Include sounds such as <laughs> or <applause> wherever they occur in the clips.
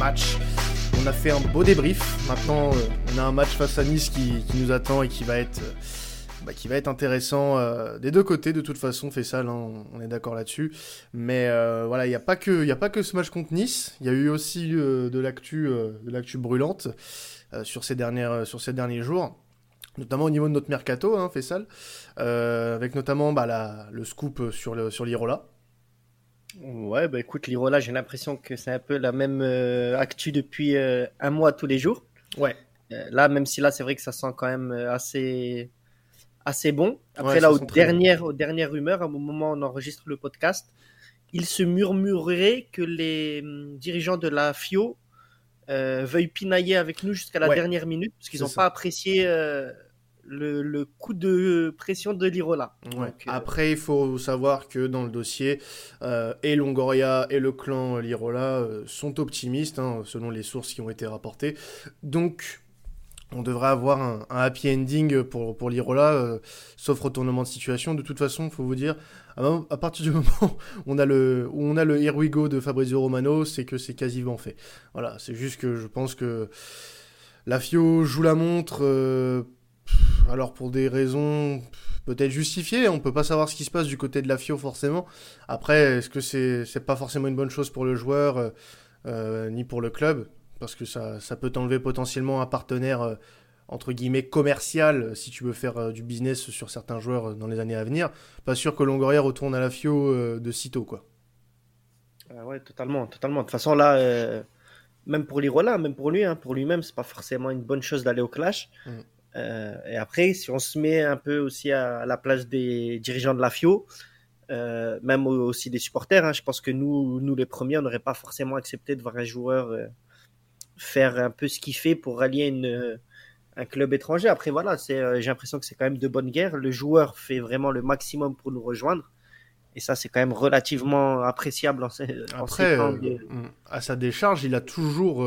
match. On a fait un beau débrief. Maintenant, on a un match face à Nice qui, nous attend et qui va être bah, va être intéressant euh, des deux côtés de toute façon, fait ça, on est d'accord là-dessus. Mais euh, voilà, il n'y a pas que il a pas que ce match contre Nice, il y a eu aussi euh, de l'actu de l'actu brûlante sur ces dernières sur ces derniers jours. Notamment au niveau de notre mercato, hein, Fessal, avec notamment bah, le scoop sur sur l'Irola. Ouais, bah écoute, l'Irola, j'ai l'impression que c'est un peu la même actu depuis un mois tous les jours. Ouais. là, même si là, c'est vrai que ça sent quand même assez assez bon. Après, là, aux dernières, aux dernières rumeurs, un moment où on enregistre le podcast, il se murmurerait que les hum, dirigeants de la FIO euh, veuillent pinailler avec nous jusqu'à la dernière minute, parce qu'ils n'ont pas apprécié euh, le, coup de pression de l'Irola. Euh, Après, il faut savoir que dans le dossier, et Longoria et le clan Lirola sont optimistes, hein, selon les sources qui ont été rapportées. Donc, on devrait avoir un, happy ending pour, pour l'Irola, euh, sauf retournement de situation. De toute façon, il faut vous dire, à, partir du <laughs> moment où on a le, où on a le Here We Go de Fabrizio Romano, c'est que c'est quasiment fait. Voilà, c'est juste que je pense que la FIO joue la montre, euh, alors pour des raisons peut-être justifiées, on peut pas savoir ce qui se passe du côté de la FIO forcément. Après, est-ce que c'est c'est pas forcément une bonne chose pour le joueur, euh, ni pour le club? Parce que ça, ça peut t'enlever potentiellement un partenaire euh, entre guillemets commercial euh, si tu veux faire euh, du business sur certains joueurs dans les années à venir. Pas sûr que Longoria retourne à la FIO de sitôt quoi. Ah ouais, totalement, totalement. De toute façon là, même pour l'Irola, même pour lui, hein, pour lui-même, c'est pas forcément une bonne chose d'aller au clash. Mm. et après, si on se met un peu aussi à, la place des dirigeants de la FIO, même aussi des supporters, hein, je pense que nous, nous les premiers, on n'aurait pas forcément accepté de voir un joueur faire un peu ce qu'il fait pour rallier une, un club étranger. Après, voilà, euh, j'ai l'impression que c'est quand même de bonne guerre. Le joueur fait vraiment le maximum pour nous rejoindre. Et ça, c'est quand même relativement appréciable en, ces, Après, euh, à sa décharge, il a toujours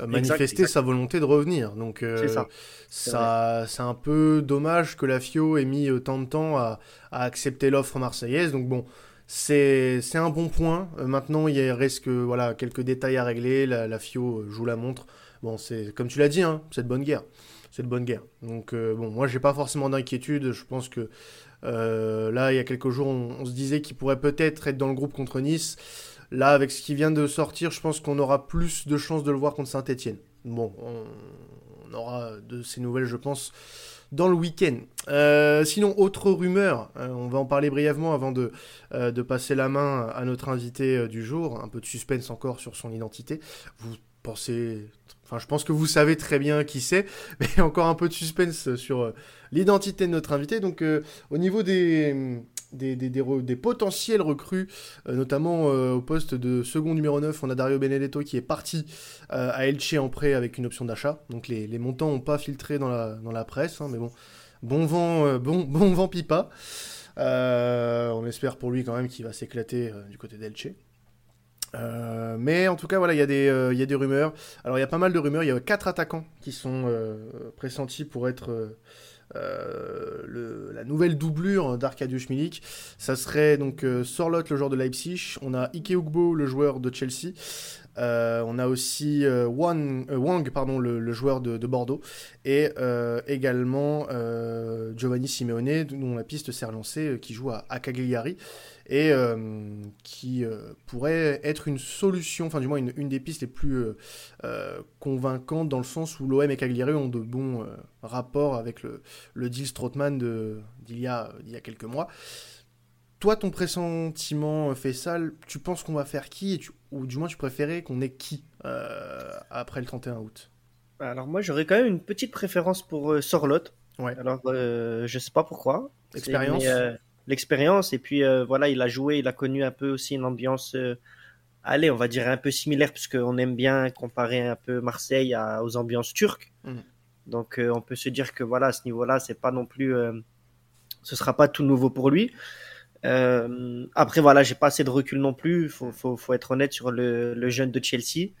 euh, manifesté sa volonté de revenir. Donc, ça. ça c'est un peu dommage que la FIO ait mis tant de temps à, à accepter l'offre marseillaise. Donc, bon, c'est un bon point. Euh, maintenant, il reste que voilà, quelques détails à régler. La, FIO joue la montre. Bon, c'est comme tu l'as dit, hein, c'est de bonne guerre. C'est de bonne guerre. Donc, euh, bon, moi, j'ai pas forcément d'inquiétude. Je pense que euh, là, il y a quelques jours, on, se disait qu'il pourrait peut-être être dans le groupe contre Nice. Là, avec ce qui vient de sortir, je pense qu'on aura plus de chances de le voir contre Saint-Etienne. Bon, on aura de ces nouvelles, je pense, dans le week-end. Euh, sinon, autre rumeur, euh, on va en parler brièvement avant de, euh, de passer la main à notre invité du jour. Un peu de suspense encore sur son identité. Vous pensez. Enfin, je pense que vous savez très bien qui c'est, <laughs> mais encore un peu de suspense sur l'identité de notre invité. Donc, au niveau des des, potentiels recrues, euh, notamment euh, au poste de second numéro 9. On a Dario Benedetto qui est parti euh, à Elche en prêt avec une option d'achat. Donc les, montants n'ont pas filtré dans la, presse, hein, mais bon, bon vent, bon, <laughs> bon vent pipa. on espère pour lui quand même qu'il va s'éclater du côté d'Elche. mais en tout cas, voilà, il y, a des, y a des rumeurs. Alors, il y a pas mal de rumeurs. Il y a quatre attaquants qui sont pressentis pour être euh, le, la nouvelle doublure d'Arkadiusz Milik. Ça serait donc euh, Sorlot, le joueur de Leipzig. On a Ike Ugbo, le joueur de Chelsea. Euh, on a aussi Wang, Wang, pardon, le, joueur de, Bordeaux, et également Giovanni Simeone, dont la piste s'est relancée, qui joue à, à Cagliari et euh, qui euh, pourrait être une solution, enfin du moins une, des pistes les plus euh, convaincantes dans le sens où l'OM et Cagliari ont de bons rapports avec le, le deal Strootman d'il y, a, y a quelques mois. Toi, ton pressentiment fait sale, tu penses qu'on va faire qui Ou du moins, tu préférais qu'on ait qui après le 31 août? Alors, moi, j'aurais quand même une petite préférence pour Sorlot. Ouais. Alors, je sais pas pourquoi. Expérience l'expérience. Et puis euh, voilà, il a joué, il a connu un peu aussi une ambiance, euh, allez, on va dire un peu similaire, puisqu'on aime bien comparer un peu Marseille aux ambiances turques. Mm. Donc euh, on peut se dire que voilà, à ce niveau-là, c'est pas non plus, ce sera pas tout nouveau pour lui. après voilà, j'ai pas assez de recul non plus. Faut, faut, faut être honnête sur le, le jeune de Chelsea.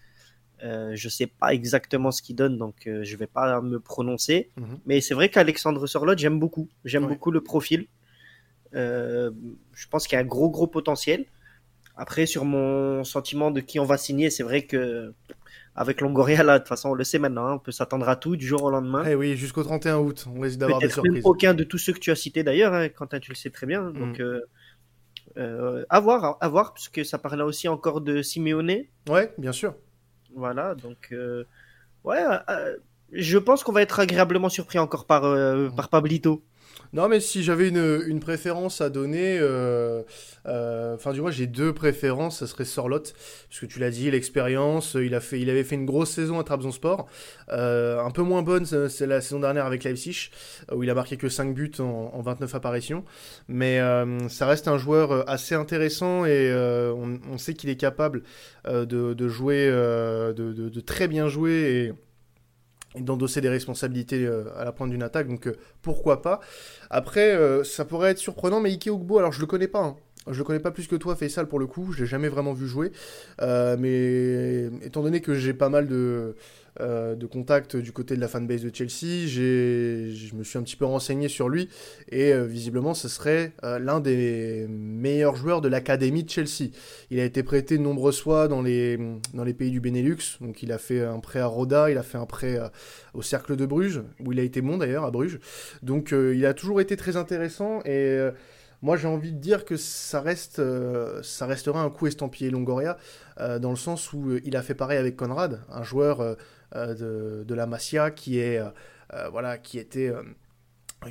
Euh, je sais pas exactement ce qu'il donne, donc je vais pas me prononcer. Mm-hmm. Mais c'est vrai qu'Alexandre Sorlotte, j'aime beaucoup. J'aime beaucoup le profil. Je pense qu'il y a un gros gros potentiel. Après, sur mon sentiment de qui on va signer, c'est vrai que avec Longoria, là, de toute façon, on le sait maintenant, hein, on peut s'attendre à tout du jour au lendemain. Eh oui, jusqu'au 31 août, on risque d'avoir des surprises. Même aucun de tous ceux que tu as cités d'ailleurs, hein, Quentin, tu le sais très bien. Donc, mm. euh, euh, à voir, à voir, puisque ça parlait aussi encore de Simeone. Ouais, bien sûr. Voilà, donc, euh, ouais, je pense qu'on va être agréablement surpris encore par, par Pablito. Non, mais si j'avais une, une, préférence à donner, euh, euh, enfin, du moins, j'ai deux préférences, ça serait Sorlotte, parce que tu l'as dit, l'expérience, il, a fait, il avait fait une grosse saison à Trabzonspor, euh, un peu moins bonne, c'est la saison dernière avec Leipzig, où il a marqué que 5 buts en, 29 apparitions, mais ça reste un joueur assez intéressant et on, sait qu'il est capable de, jouer, de, de, de, très bien jouer et d'endosser des responsabilités euh, à la pointe d'une attaque, donc euh, pourquoi pas. Après, euh, ça pourrait être surprenant, mais Ike Ogbo, alors je le connais pas, hein. je le connais pas plus que toi, Faisal, pour le coup, je l'ai jamais vraiment vu jouer, mais étant donné que j'ai pas mal de, euh, de contact du côté de la fanbase de Chelsea. Je me suis un petit peu renseigné sur lui et euh, visiblement ce serait euh, l'un des meilleurs joueurs de l'académie de Chelsea. Il a été prêté de nombreuses fois dans les, dans les pays du Benelux. Donc il a fait un prêt à Roda, il a fait un prêt au Cercle de Bruges, où il a été bon d'ailleurs à Bruges. Donc il a toujours été très intéressant et moi, j'ai envie de dire que ça, reste, ça restera un coup estampillé Longoria, dans le sens où il a fait pareil avec Conrad, un joueur euh, de, la Masia, qui est euh, euh, voilà, qui était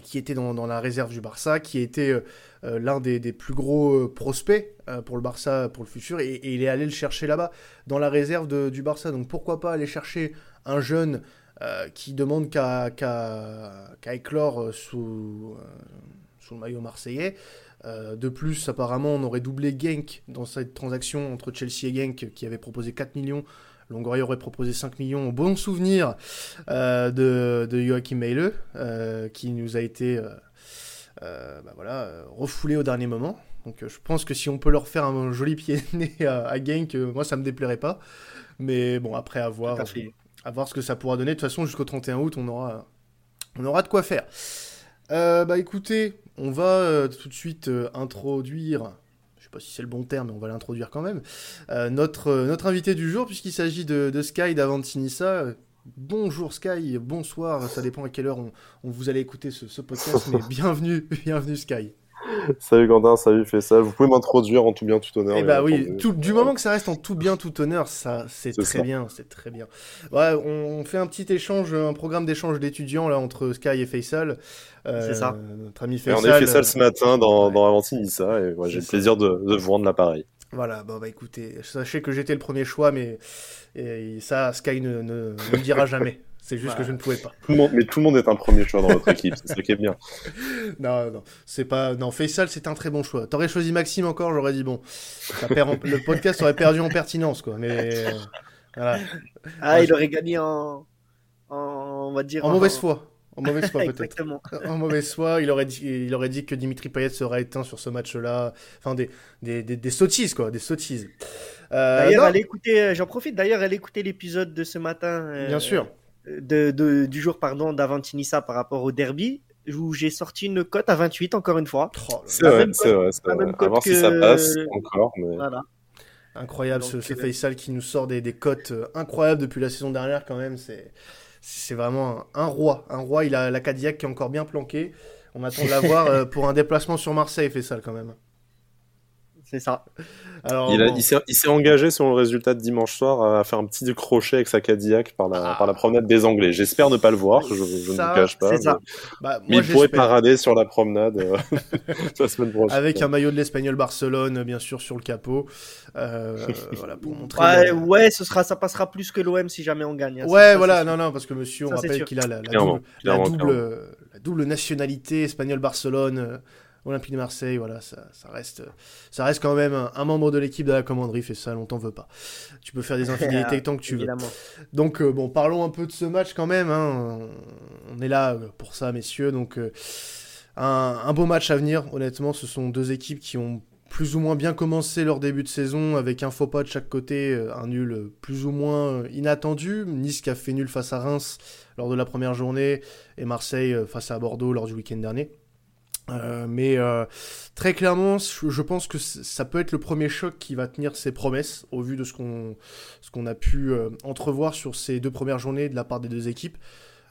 qui était dans, la réserve du Barça, qui était l'un des, plus gros prospects pour le Barça pour le futur, et, il est allé le chercher là-bas, dans la réserve du Barça. Donc pourquoi pas aller chercher un jeune qui demande qu'à éclore sous, sous le maillot marseillais. de plus, apparemment, on aurait doublé Genk dans cette transaction entre Chelsea et Genk, qui avait proposé 4 millions Longoria aurait proposé 5 millions au bon souvenir euh, de, de, Joachim Meile, euh, qui nous a été euh, bah voilà, refoulé au dernier moment. Donc je pense que si on peut leur faire un joli pied nez à, à Genk, moi ça me déplairait pas. Mais bon, après à voir, à voir ce que ça pourra donner. De toute façon, jusqu'au 31 août, on aura, on aura de quoi faire. bah écoutez, on va tout de suite introduire sais pas si c'est le bon terme, mais on va l'introduire quand même. Euh, notre, euh, notre invité du jour, puisqu'il s'agit de, de, Sky d'Avantinissa. Bonjour Sky, bonsoir, ça dépend à quelle heure on, vous allez écouter ce, ce podcast, <laughs> mais bienvenue, bienvenue Sky. <laughs> Salut Quentin, salut ça. Vous pouvez m'introduire en tout bien, tout honneur. Eh bah oui, tout, du moment que ça reste en tout bien, tout honneur, ça, c'est très bien, c'est très bien. Ouais, on, fait un petit échange, un programme d'échange d'étudiants là entre Sky et Faisal. Euh, c'est ça. Notre ami Faisal. Et on a fait ça ce matin dans, dans Avantinissa et j'ai le plaisir de, de vous rendre l'appareil. Voilà, bon bah écoutez, sachez que j'étais le premier choix, mais et ça, Sky ne, ne, ne me dira jamais. <laughs> C'est juste que je ne pouvais pas. mais tout le monde est un premier choix dans votre équipe, c'est ça qui est bien. <laughs> Non, non, c'est pas. Non, Faisal, c'est un très bon choix. T'aurais choisi Maxime encore, j'aurais dit bon. Le podcast aurait perdu en pertinence, quoi. Mais voilà. Ah, il aurait gagné en, on va dire en, mauvaise foi. En mauvaise foi <laughs> peut-être. en mauvaise foi, il aurait dit, il aurait dit que Dimitri Payet serait éteint sur ce match-là. Enfin, des, des, des, sottises, quoi, des sottises. Euh, d'ailleurs, elle écoutait, j'en profite, d'ailleurs, elle écoutait l'épisode de ce matin. Euh, Bien sûr de, du jour pardon d'Avantinissa par rapport au derby où j'ai sorti une cote à 28 encore une fois. Oh c'est vrai, c'est vrai. À voir si ça passe encore. Incroyable ce, ce, euh, Faisal qui nous sort des, des cotes euh, incroyables depuis la saison dernière quand même. C'est c'est vraiment un, roi. Un roi, il a la Cadillac qui est encore bien planquée. On attend de l'avoir euh, pour un déplacement sur Marseille, Faisal quand même. C'est ça. Alors, il, il s'est engagé sur le résultat de dimanche soir à faire un petit crochet avec sa Cadillac par la, par la promenade des Anglais. J'espère ne pas le voir, je, je ne vous cache pas. Mais, ça. Bah, mais il pourrait parader sur la promenade euh, <laughs> la semaine prochaine. Avec un maillot de l'Espagnol Barcelone, bien sûr, sur le capot. Euh, <laughs> voilà, pour montrer. Ouais, ouais, ce sera, ça passera plus que l'OM si jamais on gagne. Hein. ouais, voilà, non, non, parce que monsieur, on rappelle qu'il a la, la, double, la, double, la double nationalité espagnol-Barcelone. Olympique de Marseille, voilà, ça, reste, ça reste quand même un, membre de l'équipe de la commanderie, fait ça, on t'en veut pas. Tu peux faire des <laughs> infidélités tant que tu veux. Donc, euh, bon, parlons un peu de ce match quand même. Hein. On est là pour ça, messieurs. Donc, euh, un, beau match à venir, honnêtement. Ce sont deux équipes qui ont plus ou moins bien commencé leur début de saison avec un faux pas de chaque côté, euh, un nul plus ou moins inattendu. Nice qui a fait nul face à Reims lors de la première journée et Marseille face à Bordeaux lors du week-end dernier. Mais très clairement, je pense que ça peut être le premier choc qui va tenir ses promesses au vu de ce qu'on a pu entrevoir sur ces deux premières journées de la part des deux équipes.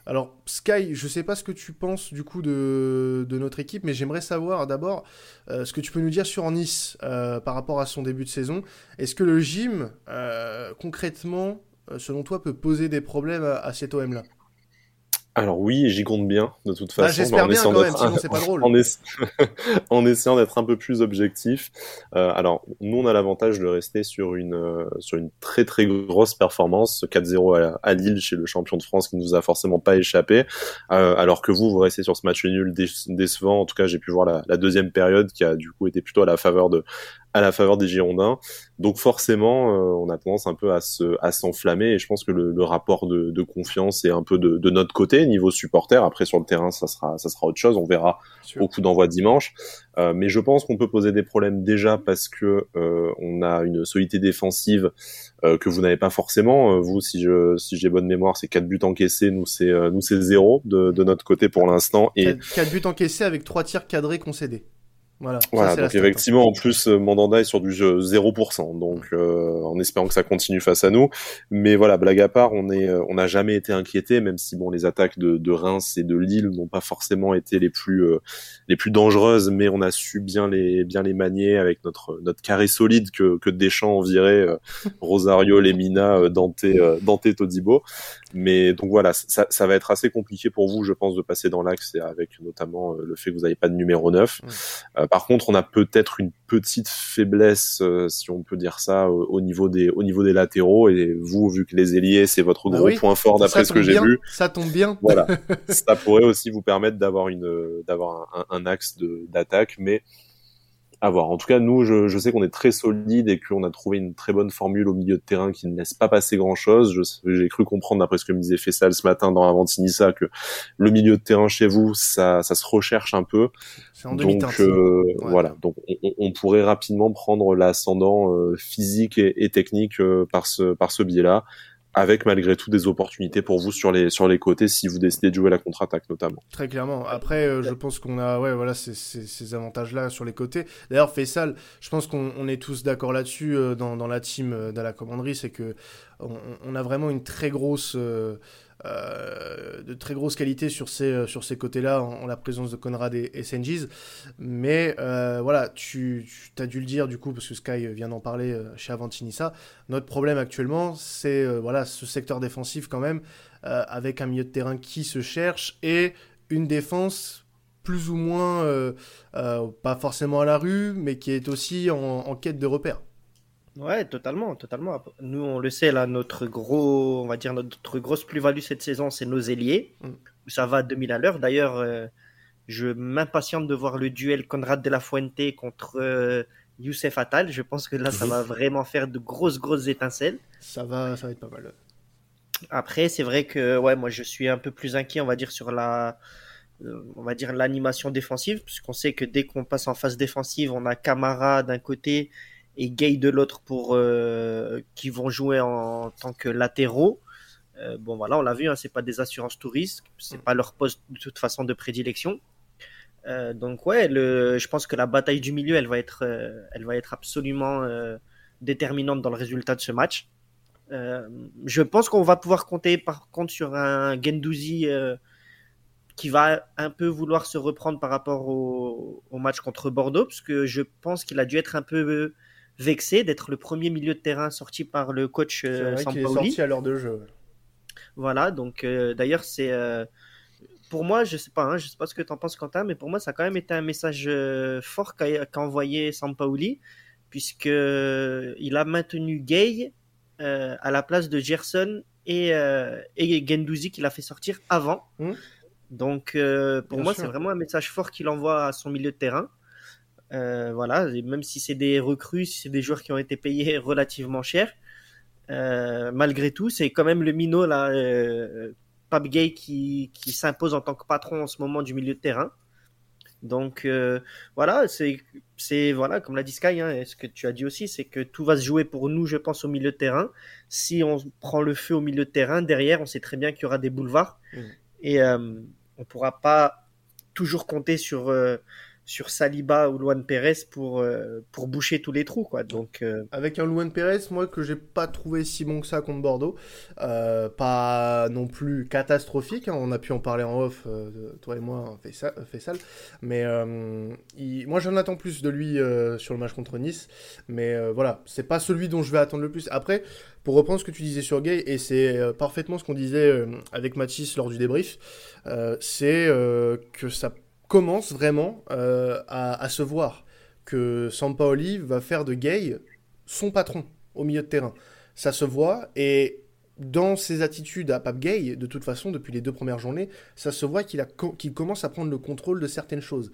Alors, Sky, je ne sais pas ce que tu penses du coup de, notre équipe, mais j'aimerais savoir d'abord euh, ce que tu peux nous dire sur Nice euh, par rapport à son début de saison. Est-ce que le gym, euh, concrètement, selon toi, peut poser des problèmes à cet OM-là alors oui, j'y compte bien, de toute bah, façon. J'espère bien quand même, sinon c'est pas drôle. <laughs> <laughs> En, essayant d'être un peu plus objectif. Euh, alors, nous, on a l'avantage de rester sur une, euh, sur une très très grosse performance, 4-0 à, Lille chez le champion de France qui ne nous a forcément pas échappé. Euh, alors que vous, vous restez sur ce match nul décevant. En tout cas, j'ai pu voir la, la, deuxième période qui a du coup été plutôt à la faveur de, à la faveur des Girondins. Donc forcément, euh, on a tendance un peu à se à s'enflammer et je pense que le, le rapport de, de, confiance est un peu de, de, notre côté niveau supporter. Après sur le terrain, ça sera ça sera autre chose. On verra au coup d'envoi dimanche. Euh, mais je pense qu'on peut poser des problèmes déjà parce que euh, on a une solidité défensive euh, que vous n'avez pas forcément. vous, si je si j'ai bonne mémoire, c'est quatre buts encaissés. Nous c'est nous c'est zéro de, de notre côté pour l'instant et quatre buts encaissés avec trois tirs cadrés concédés. Voilà, voilà donc effectivement, en plus, euh, Mandanda est sur du 0%, donc euh, en espérant que ça continue face à nous. Mais voilà, blague à part, on est, euh, on n'a jamais été inquiété, même si bon, les attaques de, de Reims et de Lille n'ont pas forcément été les plus, les plus dangereuses, mais on a su bien les, bien les manier avec notre, notre carré solide que, que Deschamps envirait <laughs> Rosario, Lemina, Dante, Dante Todibo. Mais donc voilà, ça, ça, va être assez compliqué pour vous, je pense, de passer dans l'axe, avec notamment le fait que vous n'avez pas de numéro 9 par contre, on a peut-être une petite faiblesse, euh, si on peut dire ça, au, niveau des au niveau des latéraux. Et vous, vu que les ailiers, c'est votre bah gros point fort d'après ce que j'ai vu. Ça tombe bien. Voilà, <laughs> ça pourrait aussi vous permettre d'avoir une d'avoir un, un, axe d'attaque, mais à voir. En tout cas, nous, je, je sais qu'on est très solide et qu'on a trouvé une très bonne formule au milieu de terrain qui ne laisse pas passer grand-chose. J'ai cru comprendre, d'après ce que me disait Fessal ce matin dans Avantinissa, que le milieu de terrain chez vous, ça, ça se recherche un peu. En Donc euh, voilà, donc on, on, pourrait rapidement prendre l'ascendant euh, physique et, et technique euh, par ce par ce biais-là avec malgré tout des opportunités pour vous sur les sur les côtés si vous décidez de jouer la contre-attaque notamment. Très clairement. Après, euh, je pense qu'on a ouais voilà ces, ces, avantages-là sur les côtés. D'ailleurs, Faisal, je pense qu'on est tous d'accord là-dessus euh, dans, la team euh, de la commanderie, c'est que on, on, a vraiment une très grosse euh, de très grosse qualité sur ces, euh, sur ces côtés-là, en, la présence de Conrad et, et Mais euh, voilà, tu, tu as dû le dire du coup, parce que Sky vient d'en parler chez Avantinissa. Notre problème actuellement, c'est voilà, ce secteur défensif quand même, avec un milieu de terrain qui se cherche et une défense plus ou moins, pas forcément à la rue, mais qui est aussi en, en quête de repères. Ouais, totalement, totalement. Nous, on le sait, là, notre gros, on va dire, notre grosse plus-value cette saison, c'est nos ailiers, mm. ça va à 2000 à l'heure. D'ailleurs, euh, je m'impatiente de voir le duel Conrad de la Fuente contre euh, Youssef Attal. Je pense que là, ça va vraiment faire de grosses, grosses étincelles. Ça va, ça va être pas mal. Après, c'est vrai que, ouais, moi, je suis un peu plus inquiet, on va dire, sur la, euh, on va dire l'animation défensive, puisqu'on sait que dès qu'on passe en phase défensive, on a Camara d'un côté et Gay de l'autre pour euh, qui vont jouer en tant que latéraux. Euh, bon voilà, on l'a vu, hein, c'est pas des assurances touristes, c'est mm. pas leur poste de toute façon de prédilection. Euh, donc ouais, le, je pense que la bataille du milieu, elle va être, elle va être absolument déterminante dans le résultat de ce match. je pense qu'on va pouvoir compter par contre sur un Gendouzi qui va un peu vouloir se reprendre par rapport au, au match contre Bordeaux, parce que je pense qu'il a dû être un peu vexé d'être le premier milieu de terrain sorti par le coach euh, Sampaoli. Est sorti à l'heure de jeu. Voilà, donc euh, d'ailleurs c'est euh, pour moi, je sais pas, hein, je sais pas ce que tu en penses Quentin, mais pour moi ça a quand même été un message euh, fort qu'a envoyé Sampaoli, puisque il a maintenu Gay à la place de Gerson et, et Gendouzi qu'il a fait sortir avant. Hum. Donc pour moi c'est vraiment un message fort qu'il envoie à son milieu de terrain. Euh, voilà, même si c'est des recrues, si c'est des joueurs qui ont été payés <laughs> relativement cher, euh, malgré tout, c'est quand même le minot là, euh, Pape Gay qui, qui s'impose en tant que patron en ce moment du milieu de terrain. Donc euh, voilà, c'est c'est voilà comme l'a dit Sky, hein, et ce que tu as dit aussi, c'est que tout va se jouer pour nous, je pense, au milieu de terrain. Si on prend le feu au milieu de terrain, derrière, on sait très bien qu'il y aura des boulevards mmh. et on pourra pas toujours compter sur sur Saliba ou Luan Pérez pour, euh, pour boucher tous les trous. Quoi. Donc, euh, Avec un Luan Pérez, moi, que j'ai pas trouvé si bon que ça contre Bordeaux. Euh, pas non plus catastrophique. Hein. on a pu en parler en off, toi et moi, fait. Mais moi, j'en attends plus de lui sur le match contre Nice. Mais voilà, c'est pas celui dont je vais attendre le plus. Après, pour reprendre ce que tu disais sur Gay, et c'est parfaitement ce qu'on disait avec Mathis lors du débrief, c'est que ça commence vraiment euh, à, se voir que Sampaoli va faire de Gay son patron au milieu de terrain. Ça se voit et dans ses attitudes à Pape Gay, de toute façon, depuis les deux premières journées, ça se voit qu'il commence à prendre le contrôle de certaines choses.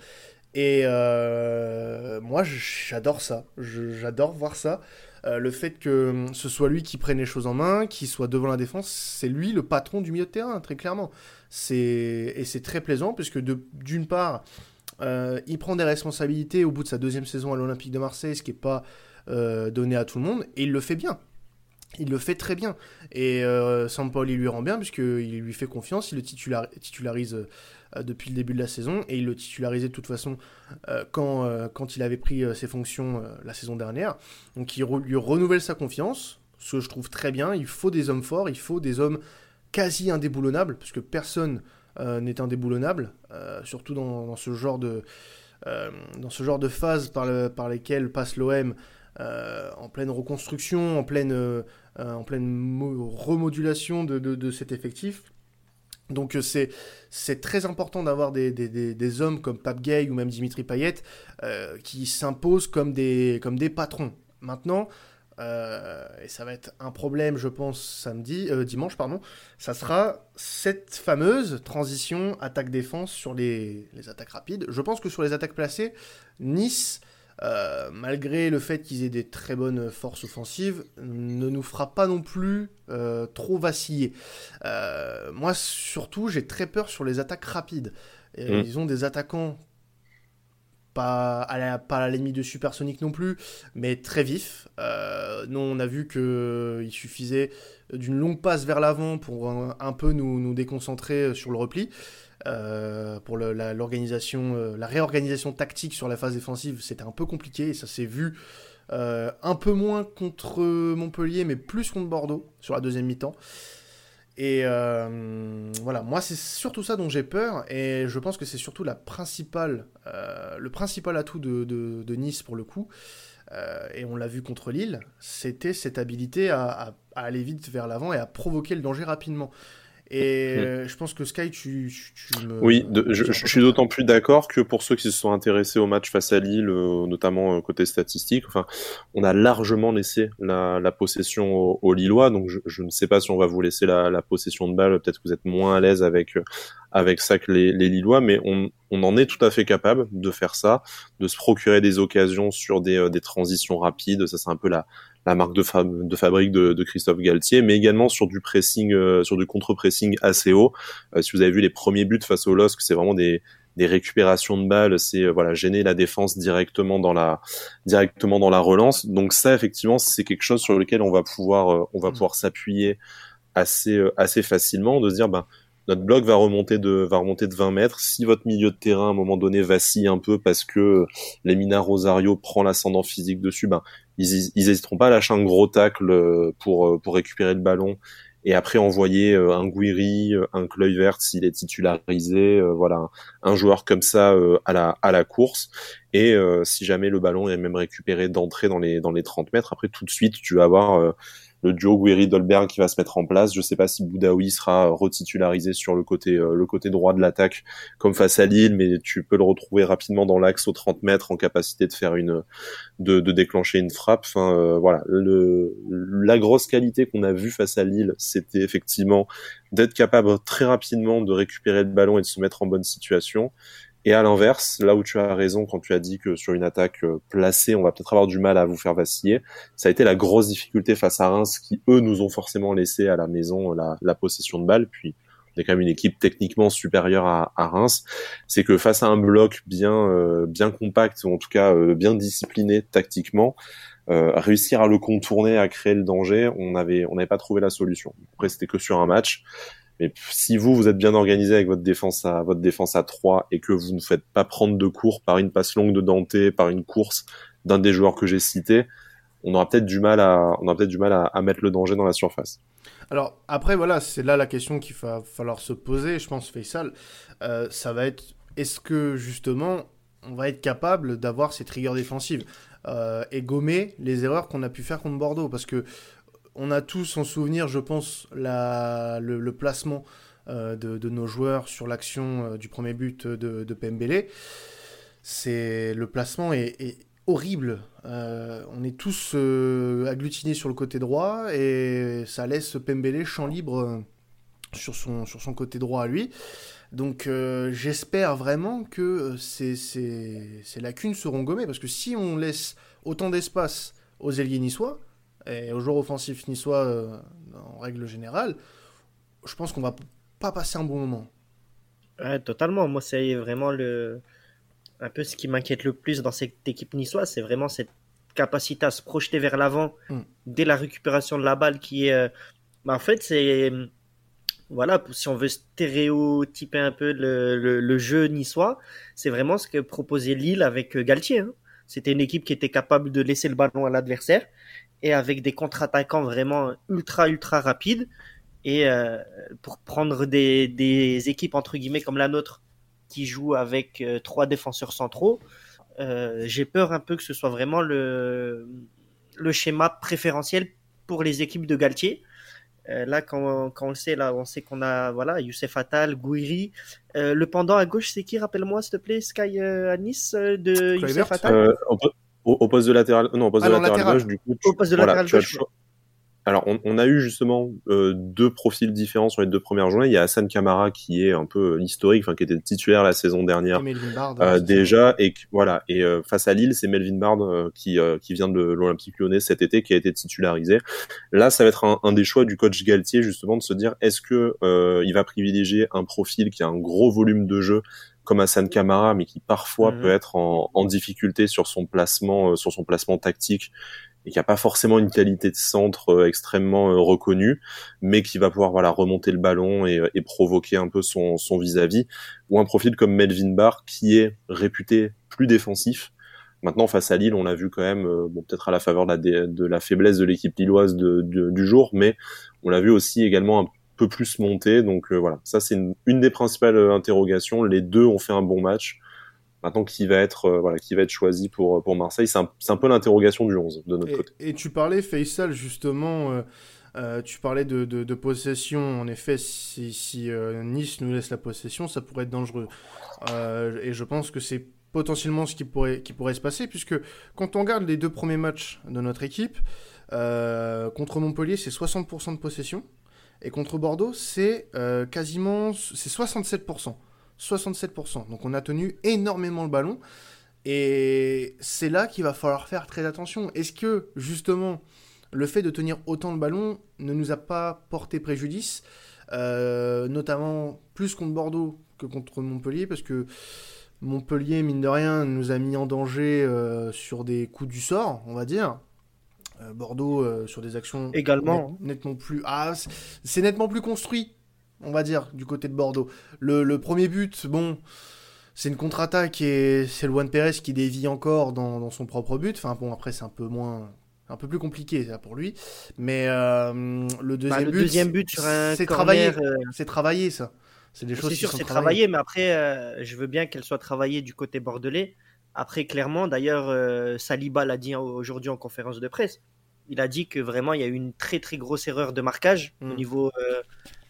Et euh, moi, j'adore ça. J'adore voir ça. Euh, le fait que ce soit lui qui prenne les choses en main, qui soit devant la défense, c'est lui le patron du milieu de terrain, très clairement. Et c'est très plaisant, puisque d'une part, euh, il prend des responsabilités au bout de sa deuxième saison à l'Olympique de Marseille, ce qui n'est pas euh, donné à tout le monde, et il le fait bien. Il le fait très bien. Et euh, Sampaoli il lui rend bien, puisqu'il lui fait confiance, il le titularise euh, depuis le début de la saison, et il le titularisait de toute façon quand, quand il avait pris ses fonctions la saison dernière. Donc il lui renouvelle sa confiance, ce que je trouve très bien. Il faut des hommes forts, il faut des hommes quasi indéboulonnables, parce que personne n'est indéboulonnable, surtout dans, ce genre de, dans ce genre de phase par, le, par lesquelles passe l'OM. en pleine reconstruction, en pleine, en pleine remodulation de, de, cet effectif. Donc euh, c'est c'est très important d'avoir des, des, hommes comme Pape Gay ou même Dimitri Payet euh, qui s'imposent comme des, comme des patrons. Maintenant, euh, et ça va être un problème je pense samedi, dimanche, pardon, ça sera cette fameuse transition attaque-défense sur les, les, attaques rapides. Je pense que sur les attaques placées, Nice euh, malgré le fait qu'ils aient des très bonnes forces offensives, ne nous fera pas non plus euh, trop vaciller. Euh, moi, surtout, j'ai très peur sur les attaques rapides. Mm. Ils ont des attaquants pas à, la, pas la de supersonique non plus, mais très vifs. nous, on a vu qu'il suffisait d'une longue passe vers l'avant pour un, peu nous, déconcentrer sur le repli. Euh, pour l'organisation, euh, la, réorganisation tactique sur la phase défensive, c'était un peu compliqué et ça s'est vu euh, un peu moins contre Montpellier, mais plus contre Bordeaux sur la deuxième mi-temps. Et voilà, moi c'est surtout ça dont j'ai peur et je pense que c'est surtout la principale, le principal atout de, Nice pour le coup. et on l'a vu contre Lille, c'était cette habilité à, aller vite vers l'avant et à provoquer le danger rapidement. Et euh, je pense que Sky, tu, me... Oui, je, suis d'autant plus d'accord que pour ceux qui se sont intéressés au match face à Lille, euh, notamment euh, côté statistique, enfin, on a largement laissé la, possession aux, Lillois. Donc je, ne sais pas si on va vous laisser la, possession de balle. Peut-être que vous êtes moins à l'aise avec avec ça que les, les Lillois, mais on, on, en est tout à fait capable de faire ça, de se procurer des occasions sur des, des transitions rapides. Ça, c'est un peu la, la marque de, de fabrique de, de, Christophe Galtier, mais également sur du pressing, euh, sur du contre-pressing assez haut. Euh, si vous avez vu les premiers buts face au LOSC, c'est vraiment des, des récupérations de balles, c'est euh, voilà gêner la défense directement dans la directement dans la relance. Donc ça effectivement c'est quelque chose sur lequel on va pouvoir on va mmh. pouvoir s'appuyer assez assez facilement de se dire ben notre bloc va remonter de va remonter de 20 mètres. Si votre milieu de terrain à un moment donné vacille un peu parce que les Mina Rosario prend l'ascendant physique dessus, ben ils, ils hésiteront pas à lâcher un gros tacle euh, pour euh, pour récupérer le ballon et après envoyer euh, un Guiri, un vert s'il est titularisé, voilà, un joueur comme ça à la à la course. Et si jamais le ballon est même récupéré d'entrée dans les dans les 30 mètres, après tout de suite tu vas avoir le duo Guiri-Dolberg qui va se mettre en place. Je ne sais pas si Boudaoui sera retitularisé sur le côté, euh, le côté droit de l'attaque comme face à Lille, mais tu peux le retrouver rapidement dans l'axe aux 30 mètres en capacité de faire une, de, de déclencher une frappe. Enfin, euh, voilà. Le, la grosse qualité qu'on a vue face à Lille, c'était effectivement d'être capable très rapidement de récupérer le ballon et de se mettre en bonne situation. Et à l'inverse, là où tu as raison quand tu as dit que sur une attaque euh, placée, on va peut-être avoir du mal à vous faire vaciller, ça a été la grosse difficulté face à Reims qui, eux, nous ont forcément laissé à la maison la, la possession de balle. Puis, on est quand même une équipe techniquement supérieure à, Reims. C'est que face à un bloc bien, euh, bien compact, ou en tout cas euh, bien discipliné tactiquement, réussir à le contourner, à créer le danger, on avait, on n'avait pas trouvé la solution. Après, c'était que sur un match. Mais si vous, vous êtes bien organisé avec votre défense à votre défense à 3 et que vous ne faites pas prendre de cours par une passe longue de Dante, par une course d'un des joueurs que j'ai cités, on aura peut-être du mal à on aura peut-être du mal à, mettre le danger dans la surface. Alors après voilà, c'est là la question qu'il va falloir se poser, je pense Faisal, euh, ça va être est-ce que justement on va être capable d'avoir cette rigueur défensive euh, et gommer les erreurs qu'on a pu faire contre Bordeaux parce que on a tous en souvenir, je pense, le, placement euh, de, nos joueurs sur l'action euh, du premier but de, de Pembele. C'est le placement est, horrible. Euh, on est tous agglutinés sur le côté droit et ça laisse Pembele champ libre sur son, côté droit à lui. Donc j'espère vraiment que ces, lacunes seront gommées parce que si on laisse autant d'espace aux ailiers niçois, et aux joueurs offensifs niçois euh, en règle générale, je pense qu'on va pas passer un bon moment. Ouais, totalement. Moi, c'est vraiment le un peu ce qui m'inquiète le plus dans cette équipe niçoise, c'est vraiment cette capacité à se projeter vers l'avant mm. dès la récupération de la balle qui est. Euh, bah, en fait, c'est voilà, si on veut stéréotyper un peu le, le, jeu niçois, c'est vraiment ce que proposait Lille avec euh, Galtier. Hein. C'était une équipe qui était capable de laisser le ballon à l'adversaire et avec des contre-attaquants vraiment ultra ultra rapides et euh, pour prendre des, des, équipes entre guillemets comme la nôtre qui jouent avec euh, trois défenseurs centraux, euh, j'ai peur un peu que ce soit vraiment le, le schéma préférentiel pour les équipes de Galtier. là, quand, quand, on le sait, là, on sait qu'on a voilà, Youssef Attal, Gouiri. le pendant à gauche, c'est qui Rappelle-moi, s'il te plaît, Sky à Nice de Youssef Attal? Au, poste de latéral, non, au poste de ah, latéral, gauche, du coup. au poste de latéral gauche. Alors, on, on, a eu justement euh, deux profils différents sur les deux premières journées. Il y a Hassan Kamara qui est un peu historique, enfin qui était titulaire la saison dernière euh, déjà, et voilà. Et euh, face à Lille, c'est Melvin Bard euh, qui qui vient de l'Olympique Lyonnais cet été, qui a été titularisé. Là, ça va être un, un des choix du coach Galtier justement de se dire est-ce que il va privilégier un profil qui a un gros volume de jeu comme Hassan Kamara, mais qui parfois mhm. peut être en, en, difficulté sur son placement, euh, sur son placement tactique, et qui a pas forcément une qualité de centre euh, extrêmement euh, reconnue, mais qui va pouvoir voilà remonter le ballon et, et provoquer un peu son son vis-à-vis, ou un profil comme Melvin Barr qui est réputé plus défensif. Maintenant, face à Lille, on l'a vu quand même, bon, peut-être à la faveur de la, de la faiblesse de l'équipe lilloise de, du jour, mais on l'a vu aussi également un peu plus monter. Donc euh, voilà, ça c'est une, des principales euh, interrogations. Les deux ont fait un bon match. Maintenant, qui va être, euh, voilà, qui va être choisi pour, pour Marseille, c'est un, un, peu l'interrogation du 11 de notre côté. Et tu parlais, Faisal, justement, tu parlais de, de, possession. En effet, si, si Nice nous laisse la possession, ça pourrait être dangereux. et je pense que c'est potentiellement ce qui pourrait, qui pourrait se passer, puisque quand on regarde les deux premiers matchs de notre équipe, contre Montpellier, c'est 60% de possession. Et contre Bordeaux, c'est euh, quasiment c'est 67%. 67%. Donc on a tenu énormément le ballon. Et c'est là qu'il va falloir faire très attention. Est-ce que justement le fait de tenir autant le ballon ne nous a pas porté préjudice, euh, notamment plus contre Bordeaux que contre Montpellier, parce que Montpellier, mine de rien, nous a mis en danger euh, sur des coups du sort, on va dire. Euh, Bordeaux euh, sur des actions également nettement plus ah, c'est nettement plus construit on va dire du côté de Bordeaux. Le, premier but bon c'est une contre-attaque et c'est le Juan Pérez qui dévie encore dans, son propre but. Enfin bon après c'est un peu moins un peu plus compliqué ça pour lui. Mais euh, le bah, deuxième but deuxième but sur un c'est travaillé. c'est travaillé ça. C'est des choses c'est sûr c'est travaillé mais après je veux bien qu'elle soit travaillée du côté bordelais après, clairement, d'ailleurs, euh, Saliba l'a dit aujourd'hui en conférence de presse. Il a dit que vraiment, il y a eu une très très grosse erreur de marquage au, mm. niveau, euh,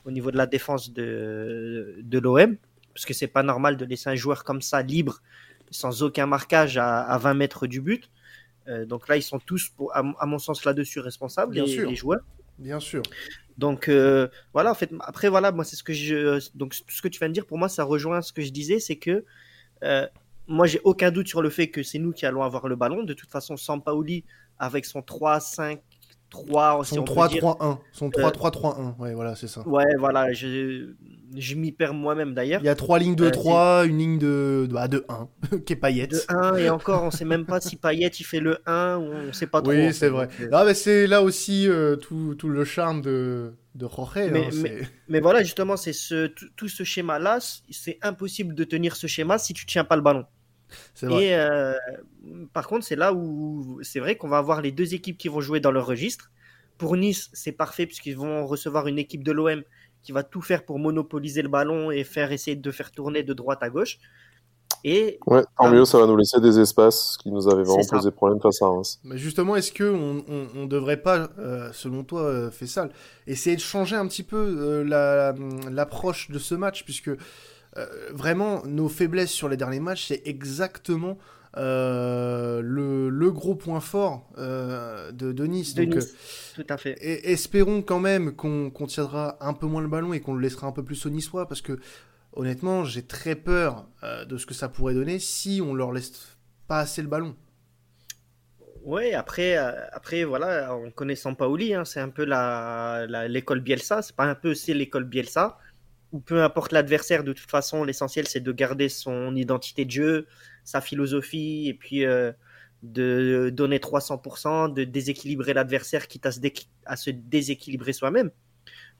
au niveau de la défense de, de l'OM. Parce que c'est pas normal de laisser un joueur comme ça libre, sans aucun marquage à, 20 mètres du but. Euh, donc là, ils sont tous, à, mon sens, là-dessus responsables, Bien les, sûr. les, joueurs. Bien sûr. Donc voilà, en fait, après voilà, moi c'est ce que je, donc tout ce que tu viens de dire pour moi, ça rejoint ce que je disais, c'est que moi, j'ai aucun doute sur le fait que c'est nous qui allons avoir le ballon. De toute façon, Sampaoli, avec son 3-5, 3 Son 3-3-1. Son 3-3-3-1. Ouais, voilà, c'est ça. Ouais, voilà. Je, je m'y perds moi-même d'ailleurs. Il y a trois lignes de 3, une ligne de, bah, de 1, <laughs> qui est Payet. De 1, et encore, on sait même pas si Payet il fait le 1 ou on sait pas trop. Oui, c'est vrai. Ah, mais c'est là aussi tout, tout, le charme de, de Jorge. Hein, mais, mais, voilà, justement, c'est ce, tout, ce schéma-là, c'est impossible de tenir ce schéma si tu tiens pas le ballon. Vrai. Et euh, par contre, c'est là où c'est vrai qu'on va avoir les deux équipes qui vont jouer dans leur registre. Pour Nice, c'est parfait puisqu'ils vont recevoir une équipe de l'OM qui va tout faire pour monopoliser le ballon et faire essayer de faire tourner de droite à gauche. Et ouais, tant mieux, ça va nous laisser des espaces qui nous avaient vraiment posé problème face à Reims. Mais justement, est-ce que on, on, devrait pas, euh, selon toi, euh, Fessal, essayer de changer un petit peu euh, l'approche de ce match, puisque euh, vraiment nos faiblesses sur les derniers matchs, c'est exactement le, le, gros point fort de, de, Nice. De Donc, nice. Tout à fait. Et espérons quand même qu'on tiendra un peu moins le ballon et qu'on le laissera un peu plus au Niçois, parce que honnêtement, j'ai très peur euh, de ce que ça pourrait donner si on leur laisse pas assez le ballon. Ouais, après, euh, après voilà, en connaissant Paoli, hein, c'est un peu la, l'école Bielsa, c'est pas un peu aussi l'école Bielsa, où peu importe l'adversaire, de toute façon, l'essentiel c'est de garder son identité de jeu, sa philosophie, et puis euh, de donner 300%, de déséquilibrer l'adversaire, quitte à se, à se déséquilibrer soi-même.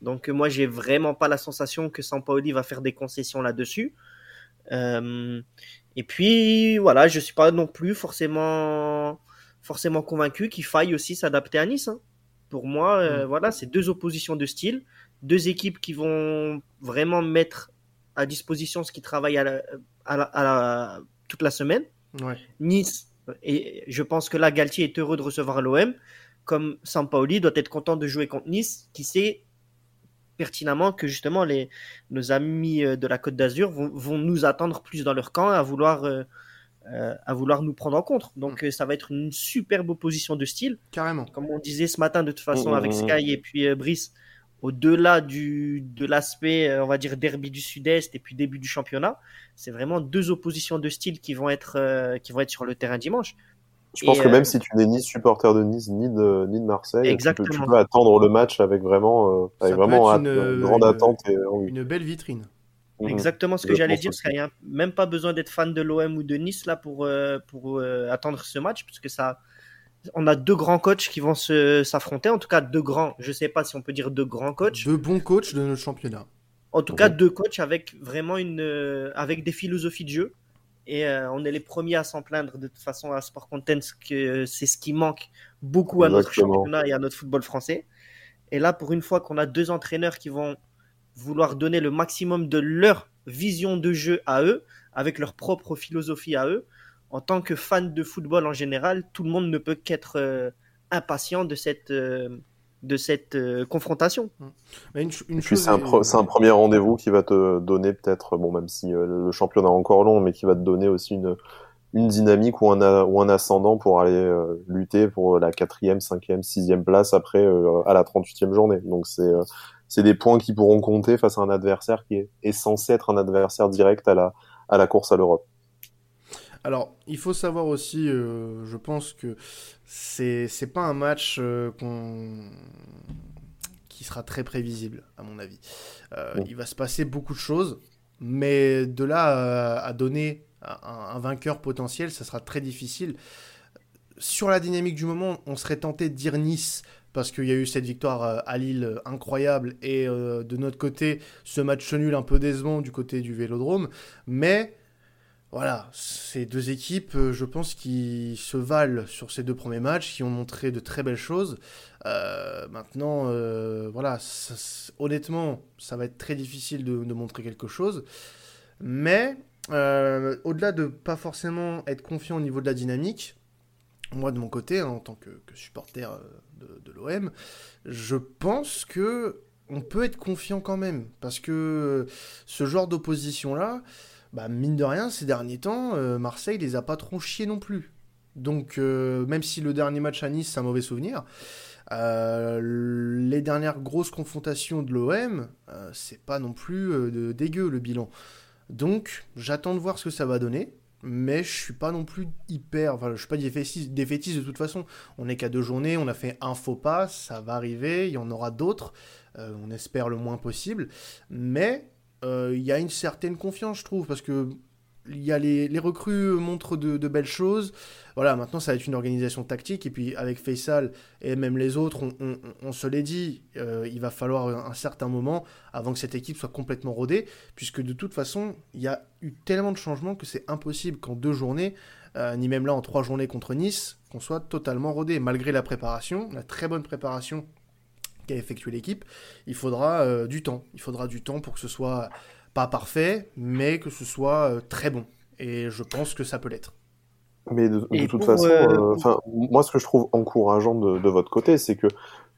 Donc moi, j'ai vraiment pas la sensation que Sampaoli va faire des concessions là-dessus. Euh, et puis voilà, je suis pas non plus forcément forcément convaincu qu'il faille aussi s'adapter à Nice. Hein. Pour moi, euh, mm. voilà, c'est deux oppositions de style, deux équipes qui vont vraiment mettre à disposition ce qui travaille à à toute la semaine. Nice, et je pense que là, Galtier est heureux de recevoir l'OM, comme Sampaoli doit être content de jouer contre Nice, qui sait pertinemment que justement les, nos amis euh, de la Côte d'Azur vont, nous attendre plus dans leur camp à vouloir, euh, euh, à vouloir nous prendre en compte. Donc mm. ça va être une superbe opposition de style. Carrément. Comme on disait ce matin de toute façon mm, avec mm, Sky et puis Brice, au-delà du, de l'aspect, on va dire, derby du Sud-Est et puis début du championnat, c'est vraiment deux oppositions de style qui vont être, qui vont être sur le terrain dimanche. Je pense que même euh, si tu n'es ni supporter de Nice ni de, ni de Marseille, tu peux, tu peux, attendre le match avec vraiment, euh, avec vraiment une, grande attente. Et, une belle vitrine. Mhm. Exactement ce que j'allais dire, parce qu'il n'y a même pas besoin d'être fan de l'OM ou de Nice là pour, euh, pour attendre ce match, puisque ça, on a deux grands coachs qui vont s'affronter, en tout cas deux grands, je ne sais pas si on peut dire deux grands coachs. Deux bons coachs de notre championnat. En tout cas, deux coachs avec vraiment une, avec des philosophies de jeu et euh, on est les premiers à s'en plaindre de toute façon à Sport Content que c'est ce qui manque beaucoup à notre championnat et à notre football français. Et là, pour une fois qu'on a deux entraîneurs qui vont vouloir donner le maximum de leur vision de jeu à eux, avec leur propre philosophie à eux, en tant que fan de football en général, tout le monde ne peut qu'être euh, impatient de cette, euh, de cette euh, confrontation. Une, c'est un, premier rendez-vous qui va te donner peut-être, bon même si euh, le championnat est encore long, mais qui va te donner aussi une, une dynamique ou un, ou un ascendant pour aller euh, lutter pour la quatrième, cinquième, sixième place après à la 38e journée. Donc c'est c'est des points qui pourront compter face à un adversaire qui est, est censé être un adversaire direct à la, à la course à l'Europe. Alors, il faut savoir aussi, euh, je pense que c'est c'est pas un match euh, qui sera très prévisible, à mon avis. Euh, il va se passer beaucoup de choses, mais de là à, donner un, vainqueur potentiel, ça sera très difficile. Sur la dynamique du moment, on serait tenté de dire Nice parce qu'il y a eu cette victoire à Lille incroyable et de notre côté, ce match nul un peu décevant du côté du Vélodrome, mais voilà, ces deux équipes, euh, je pense, qui se valent sur ces deux premiers matchs, qui ont montré de très belles choses. Euh, maintenant, euh, voilà, honnêtement, ça va être très difficile de, montrer quelque chose. Mais au-delà de pas forcément être confiant au niveau de la dynamique, moi de mon côté, hein, en tant que, supporter de, de l'OM, je pense que on peut être confiant quand même, parce que ce genre d'opposition là bah, mine de rien, ces derniers temps, euh, Marseille les a pas trop chiés non plus. Donc, euh, même si le dernier match à Nice, c'est un mauvais souvenir, euh, les dernières grosses confrontations de l'OM, c'est pas non plus de dégueu le bilan. Donc, j'attends de voir ce que ça va donner. mais je suis pas non plus hyper. Enfin, je suis pas défaitiste, de toute façon. On n'est qu'à deux journées, on a fait un faux pas, ça va arriver, il y en aura d'autres. On espère le moins possible. Mais il y a une certaine confiance, je trouve, parce que les, recrues montrent de, belles choses. Voilà, maintenant ça va être une organisation tactique. Et puis avec Faisal et même les autres, on, se l'est dit, euh, il va falloir un certain moment avant que cette équipe soit complètement rodée. Puisque de toute façon, il y a eu tellement de changements que c'est impossible qu'en deux journées, euh, ni même là en trois journées contre Nice, qu'on soit totalement rodé. Malgré la préparation, la très bonne préparation qu'a effectué l'équipe, il faudra euh, du temps. Il faudra du temps pour que ce soit pas parfait, mais que ce soit euh, très bon. Et je pense que ça peut l'être. Mais de, toute façon, euh, enfin, moi, ce que je trouve encourageant de, de votre côté, c'est que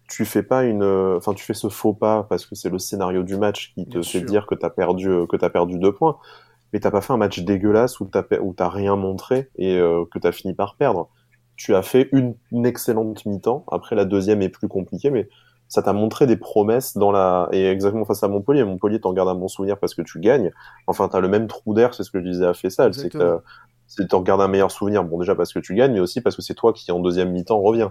tu fais pas une, enfin, tu fais ce faux pas parce que c'est le scénario du match qui te fait dire que t'as perdu, que t'as perdu deux points. Mais t'as pas fait un match dégueulasse où t'as où t'as rien montré et euh, que t'as fini par perdre. Tu as fait une, une excellente mi-temps. Après, la deuxième est plus compliquée, mais ça t'a montré des promesses dans la et exactement face à Montpellier. Montpellier t'en gardes un bon souvenir parce que tu gagnes. Enfin, t'as le même trou d'air, c'est ce que je disais à Fessal, c'est que t'en gardes un meilleur souvenir. Bon, déjà parce que tu gagnes, mais aussi parce que c'est toi qui en deuxième mi-temps revient.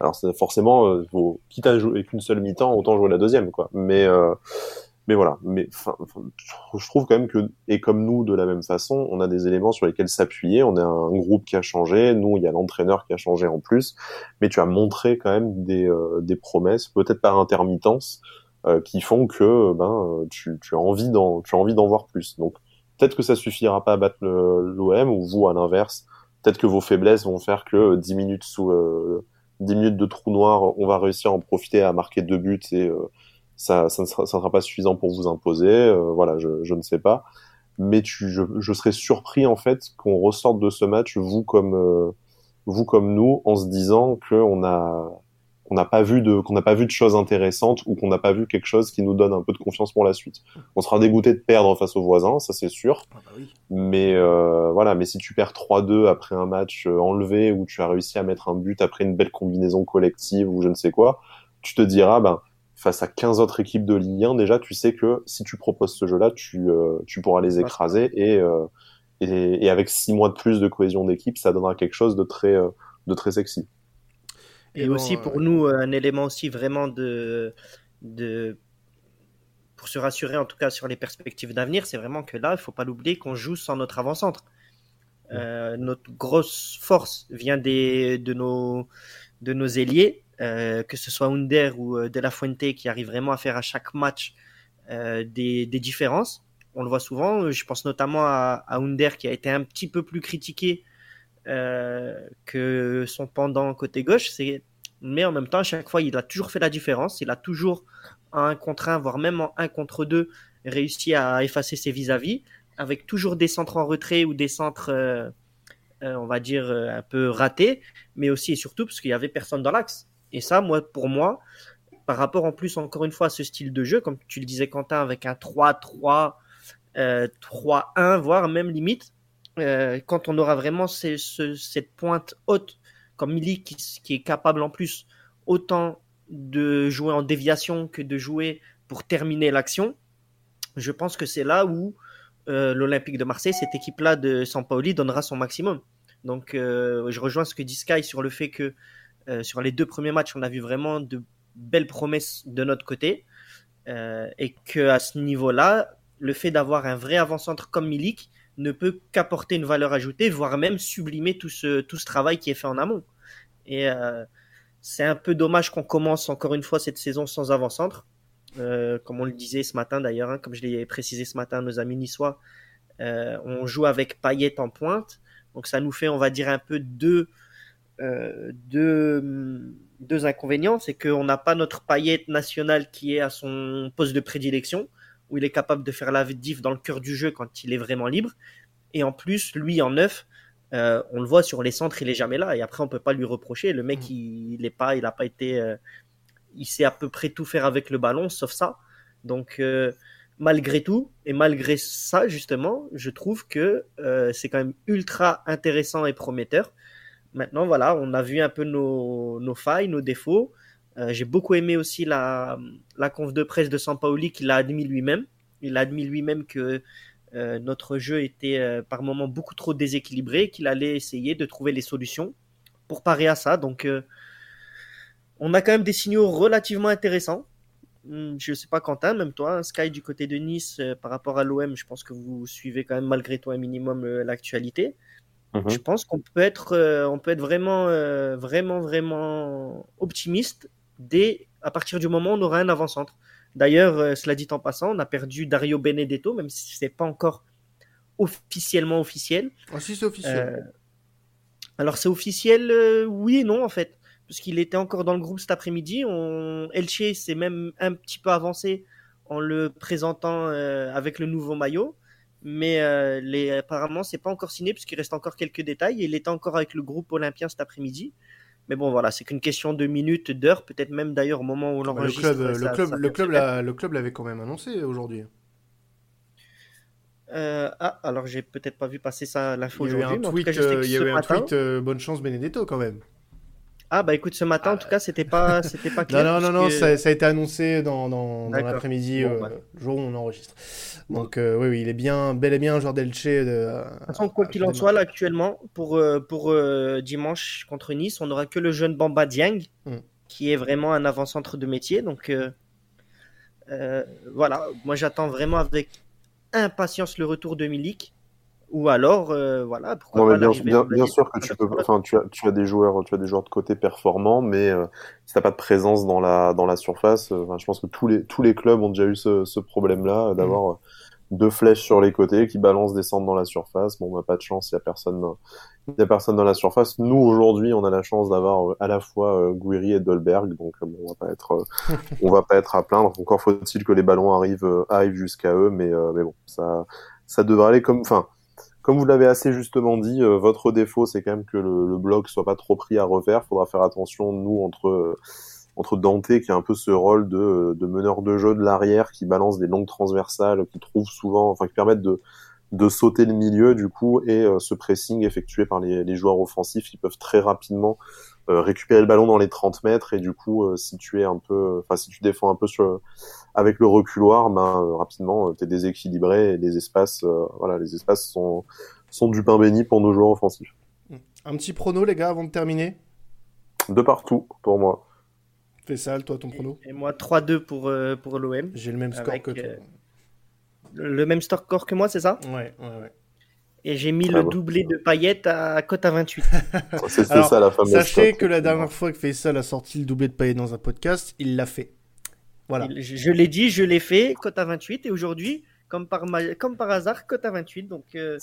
Alors forcément, euh, faut, quitte à jouer qu'une seule mi-temps, autant jouer la deuxième, quoi. Mais euh, mais voilà, mais je trouve quand même que, et comme nous, de la même façon, on a des éléments sur lesquels s'appuyer. On a un groupe qui a changé. Nous, il y a l'entraîneur qui a changé en plus. Mais tu as montré quand même des, euh, des promesses, peut-être par intermittence, euh, qui font que ben tu, tu as envie d'en tu as envie d'en voir plus. Donc peut-être que ça suffira pas à battre l'OM ou vous à l'inverse. Peut-être que vos faiblesses vont faire que 10 minutes sous euh, 10 minutes de trou noir, on va réussir à en profiter à marquer deux buts et ça, ça ne sera, ça sera pas suffisant pour vous imposer. Euh, voilà, je, je, ne sais pas. Mais tu, je, je serais surpris en fait qu'on ressorte de ce match, vous comme euh, vous comme nous, en se disant qu'on a qu'on n'a pas vu de qu'on n'a pas vu de choses intéressantes ou qu'on n'a pas vu quelque chose qui nous donne un peu de confiance pour la suite. On sera dégoûté de perdre face aux voisins, ça c'est sûr. Ah bah oui. Mais euh, voilà, mais si tu perds 3-2 après un match euh, enlevé où tu as réussi à mettre un but après une belle combinaison collective ou je ne sais quoi, tu te diras ben face à 15 autres équipes de Ligue 1, déjà, tu sais que si tu proposes ce jeu-là, tu, euh, tu pourras les écraser et, euh, et, et, avec 6 mois de plus de cohésion d'équipe, ça donnera quelque chose de très, euh, de très sexy. Et, aussi pour nous, un élément aussi vraiment de, de, pour se rassurer en tout cas sur les perspectives d'avenir, c'est vraiment que là, il faut pas l'oublier qu'on joue sans notre avant-centre. Euh, notre grosse force vient des, de nos, de nos ailiers euh, que ce soit Under ou euh, De La Fuente qui arrive vraiment à faire à chaque match euh, des, différences. On le voit souvent. Je pense notamment à, à Under qui a été un petit peu plus critiqué que son pendant côté gauche. Mais en même temps, à chaque fois, il a toujours fait la différence. Il a toujours, en un contre un, voire même en un contre deux, réussi à effacer ses vis-à-vis, avec toujours des centres en retrait ou des centres, on va dire, un peu ratés, mais aussi et surtout parce qu'il y avait personne dans l'axe. Et ça, moi, pour moi, par rapport en plus, encore une fois, à ce style de jeu, comme tu le disais, Quentin, avec un 3-3, euh, 3-1, voire même limite, euh, quand on aura vraiment cette pointe haute, comme Milik, qui, est capable en plus autant de jouer en déviation que de jouer pour terminer l'action, je pense que c'est là où euh, l'Olympique de Marseille, cette équipe-là de Sampaoli, donnera son maximum. Donc, je rejoins ce que dit Sky sur le fait que euh, sur les deux premiers matchs, on a vu vraiment de belles promesses de notre côté. Euh, et que à ce niveau-là, le fait d'avoir un vrai avant-centre comme Milik ne peut qu'apporter une valeur ajoutée, voire même sublimer tout ce, tout ce travail qui est fait en amont. Et euh, c'est un peu dommage qu'on commence encore une fois cette saison sans avant-centre. Euh, comme on le disait ce matin d'ailleurs, hein, comme je l'ai précisé ce matin à nos amis niçois, euh, on joue avec Payet en pointe. Donc ça nous fait, on va dire, un peu deux, euh, deux, deux inconvénients, c'est qu'on n'a pas notre paillette nationale qui est à son poste de prédilection, où il est capable de faire la diff dans le cœur du jeu quand il est vraiment libre. Et en plus, lui en neuf, euh, on le voit sur les centres, il est jamais là. Et après, on peut pas lui reprocher. Le mec, mm. il, il est pas, il a pas été, euh, il sait à peu près tout faire avec le ballon, sauf ça. Donc, euh, malgré tout, et malgré ça, justement, je trouve que euh, c'est quand même ultra intéressant et prometteur. Maintenant, voilà, on a vu un peu nos, failles, nos défauts. Euh, J'ai beaucoup aimé aussi la, la conf de presse de Sampaoli qu'il a admis lui-même. Il a admis lui-même que notre jeu était par moments beaucoup trop déséquilibré, qu'il allait essayer de trouver les solutions pour parer à ça. Donc, on a quand même des signaux relativement intéressants. Hmm, je ne sais pas Quentin, même toi, Sky du côté de Nice par rapport à l'OM, je pense que vous suivez quand même malgré tout un minimum l'actualité. Mhm. Je pense qu'on peut être, euh, on peut être vraiment, euh, vraiment, vraiment optimiste dès à partir du moment où on aura un avant-centre. D'ailleurs, euh, cela dit en passant, on a perdu Dario Benedetto, même si c'est pas encore officiellement officiel. Ah si, c'est officiel. alors c'est officiel, oui et non en fait, parce qu'il était encore dans le groupe cet après-midi. On... Elche s'est même un petit peu avancé en le présentant avec le nouveau maillot mais euh, les, apparemment c'est pas encore signé puisqu'il reste encore quelques détails. Il est encore avec le groupe olympien cet après-midi. Mais bon, voilà, c'est qu'une question de minutes, d'heures, peut-être même d'ailleurs au moment où l'enregistre. Le club, le club, le club, le club l'avait quand même annoncé aujourd'hui. Euh, ah, alors j'ai peut-être pas vu passer ça l'info aujourd'hui. Il y avait un tweet, euh, bonne chance Benedetto quand même. Ah bah écoute, ce matin en tout cas, c'était pas, c'était pas <laughs> clair. non, non, non, non, ça, a été annoncé dans, dans, dans l'après-midi, le bah. jour où on enregistre. Donc euh, oui, oui, il est bien, bel et bien un joueur d'Elche. De, de toute façon, quoi qu'il en soit, là, actuellement, pour, euh, pour euh, dimanche contre Nice, on n'aura que le jeune Bamba Dieng, hmm. qui est vraiment un avant-centre de métier. Donc voilà, moi j'attends vraiment avec impatience le retour de Milik. Ou alors, voilà, pourquoi pas bien, bien, sûr que tu peux, enfin, tu as, tu as des joueurs, tu as des joueurs de côté performants, mais si t'as pas de présence dans la dans la surface, je pense que tous les tous les clubs ont déjà eu ce, ce problème-là d'avoir hmm deux flèches sur les côtés qui balancent des centres dans la surface. Bon, on n'a pas de chance, il n'y a personne, il y a personne dans la surface. Nous aujourd'hui, on a la chance d'avoir euh, à la fois euh, Guiri et Dolberg, donc euh, on va pas être, <laughs> on va pas être à plaindre. Encore faut-il que les ballons arrivent, arrivent jusqu'à eux, mais mais bon, ça, ça devrait aller comme, enfin. Comme vous l'avez assez justement dit, votre défaut, c'est quand même que le, le bloc soit pas trop pris à revers. Faudra faire attention, nous, entre entre Dante qui a un peu ce rôle de, de meneur de jeu de l'arrière qui balance des longues transversales qui trouve souvent enfin qui permettent de de sauter le milieu du coup et euh, ce pressing effectué par les, les, joueurs offensifs ils peuvent très rapidement euh, récupérer le ballon dans les 30 mètres et du coup euh, si tu es un peu enfin si tu défends un peu sur avec le reculoir ben rapidement tu es déséquilibré et les espaces voilà les espaces sont sont du pain béni pour nos joueurs offensifs. Un petit prono les gars avant de terminer? De partout pour moi. Fessal, toi, ton prono Et moi, 3-2 pour, euh, pour l'OM. J'ai le même score que toi. Euh, le, même score que moi, c'est ça? Ouais, ouais, ouais. Et j'ai mis le doublé de paillettes à cote à 28. <laughs> c'est ça la fameuse Sachez que la dernière fois que Fessal a sorti le doublé de paillettes dans un podcast, il l'a fait. Voilà. je, l'ai dit, je l'ai fait, cote à 28. Et aujourd'hui, comme par, comme par hasard, cote à 28. Donc, euh,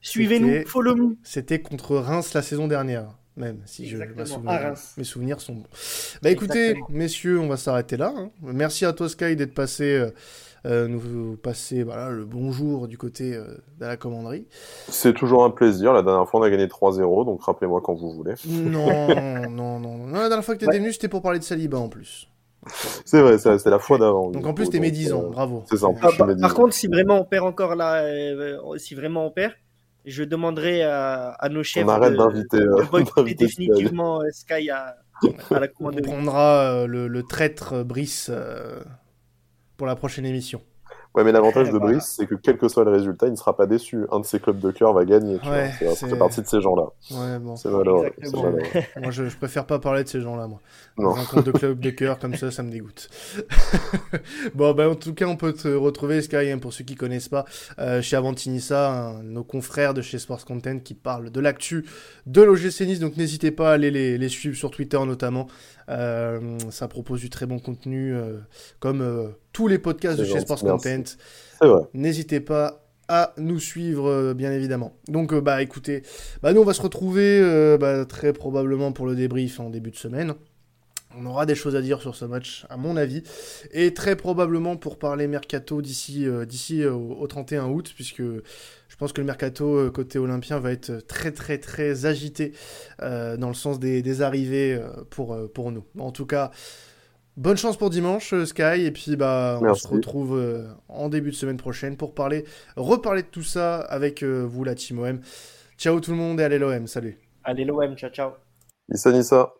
suivez-nous, follow-nous. C'était contre Reims la saison dernière même si je, mes souvenirs sont bons. Bah écoutez, messieurs, on va s'arrêter là. Hein. Merci à toi Sky d'être passé, euh, euh, nous passer voilà, le bonjour du côté euh, de la commanderie. C'est toujours un plaisir. La dernière fois, on a gagné 3-0, donc rappelez-moi quand vous voulez. <laughs> Non, non, non, non. La dernière fois que tu étais venu, c'était pour parler de Saliba en plus. <laughs> C'est vrai, c'est la fois d'avant. Donc en plus, t'es médisant, bravo. C'est ça. Ah, par contre, si vraiment on perd encore là, si vraiment on perd, je demanderai à, nos chefs de, d'inviter, euh, <laughs> définitivement euh, Sky à, la commande. On prendra euh, le, traître Brice pour la prochaine émission. Ouais, mais l'avantage <laughs> de Brice, c'est que quel que soit le résultat, il ne sera pas déçu. Un de ses clubs de cœur va gagner. Tu ouais, c'est partie de ces gens-là. Ouais, bon. C'est malheureux. <laughs> moi, je, je, préfère pas parler de ces gens-là, moi. Non. Un compte de club de cœur comme ça, ça me dégoûte. <laughs> bon, ben, en tout cas, on peut te retrouver, Sky, hein, pour ceux qui connaissent pas, euh, chez Avantinissa, nos confrères de chez Sports Content qui parlent de l'actu de l'OGC Nice. Donc, n'hésitez pas à aller les, les suivre sur Twitter, notamment. Euh, ça propose du très bon contenu, euh, comme euh, tous les podcasts de chez Sports Content. N'hésitez pas à nous suivre, bien évidemment. Donc, bah écoutez, bah, nous on va se retrouver bah, très probablement pour le débrief en début de semaine. On aura des choses à dire sur ce match, à mon avis, et très probablement pour parler mercato d'ici d'ici au, 31 août, puisque je pense que le mercato euh, côté olympien va être très très très agité euh, dans le sens des, arrivées euh, pour, pour nous. En tout cas, bonne chance pour dimanche Sky et puis bah on se retrouve en début de semaine prochaine pour parler reparler de tout ça avec vous la team OM. Ciao tout le monde et allez l'OM, salut. Allez l'OM, ciao ciao. Issa Nissa.